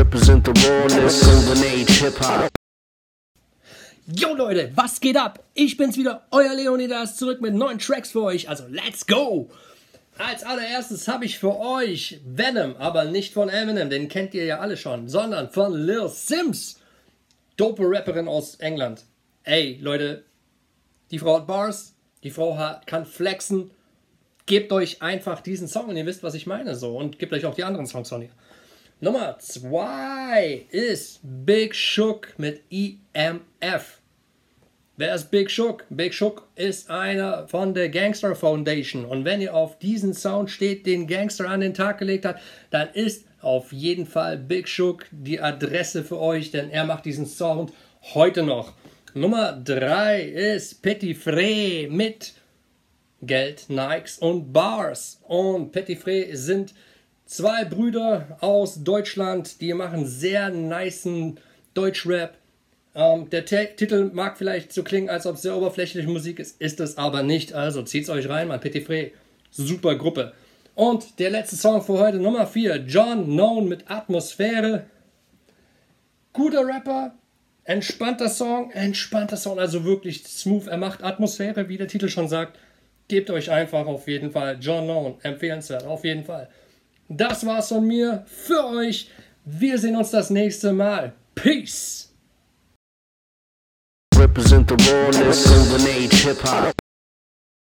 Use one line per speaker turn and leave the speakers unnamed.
Represent the rawness, golden age hip hop.
Yo Leute, was geht ab? Ich bin's wieder, euer Leonidas, zurück mit neuen Tracks für euch. Also let's go! Als allererstes habe ich für euch Venom, aber nicht von Eminem, den kennt ihr ja alle schon, sondern von Lil Sims. Dope Rapperin aus England. Ey, Leute, die Frau hat Bars, die Frau hat, kann flexen. Gebt euch einfach diesen Song und ihr wisst, was ich meine. So. Und gebt euch auch die anderen Songs von ihr. Nummer 2 ist Big Shook mit EMF. Wer ist Big Shook? Big Shook ist einer von der Gangster Foundation. Und wenn ihr auf diesen Sound steht, den Gangster an den Tag gelegt hat, dann ist auf jeden Fall Big Shook die Adresse für euch, denn er macht diesen Sound heute noch. Nummer 3 ist Petit Fré mit Geld, Nikes und Bars. Und Petit Fré sind zwei Brüder aus Deutschland, die machen sehr niceen Deutschrap. Ähm, der T Titel mag vielleicht so klingen, als ob es sehr oberflächliche Musik ist, ist es aber nicht. Also zieht's euch rein, mein Petit Fré. Super Gruppe. Und der letzte Song für heute, Nummer 4, John Known mit Atmosphäre. Guter Rapper, entspannter Song, entspannter Song, also wirklich smooth. Er macht Atmosphäre, wie der Titel schon sagt. Gebt euch einfach auf jeden Fall John Known, empfehlenswert, auf jeden Fall. Das war's von mir für euch. Wir sehen uns das nächste Mal. Peace!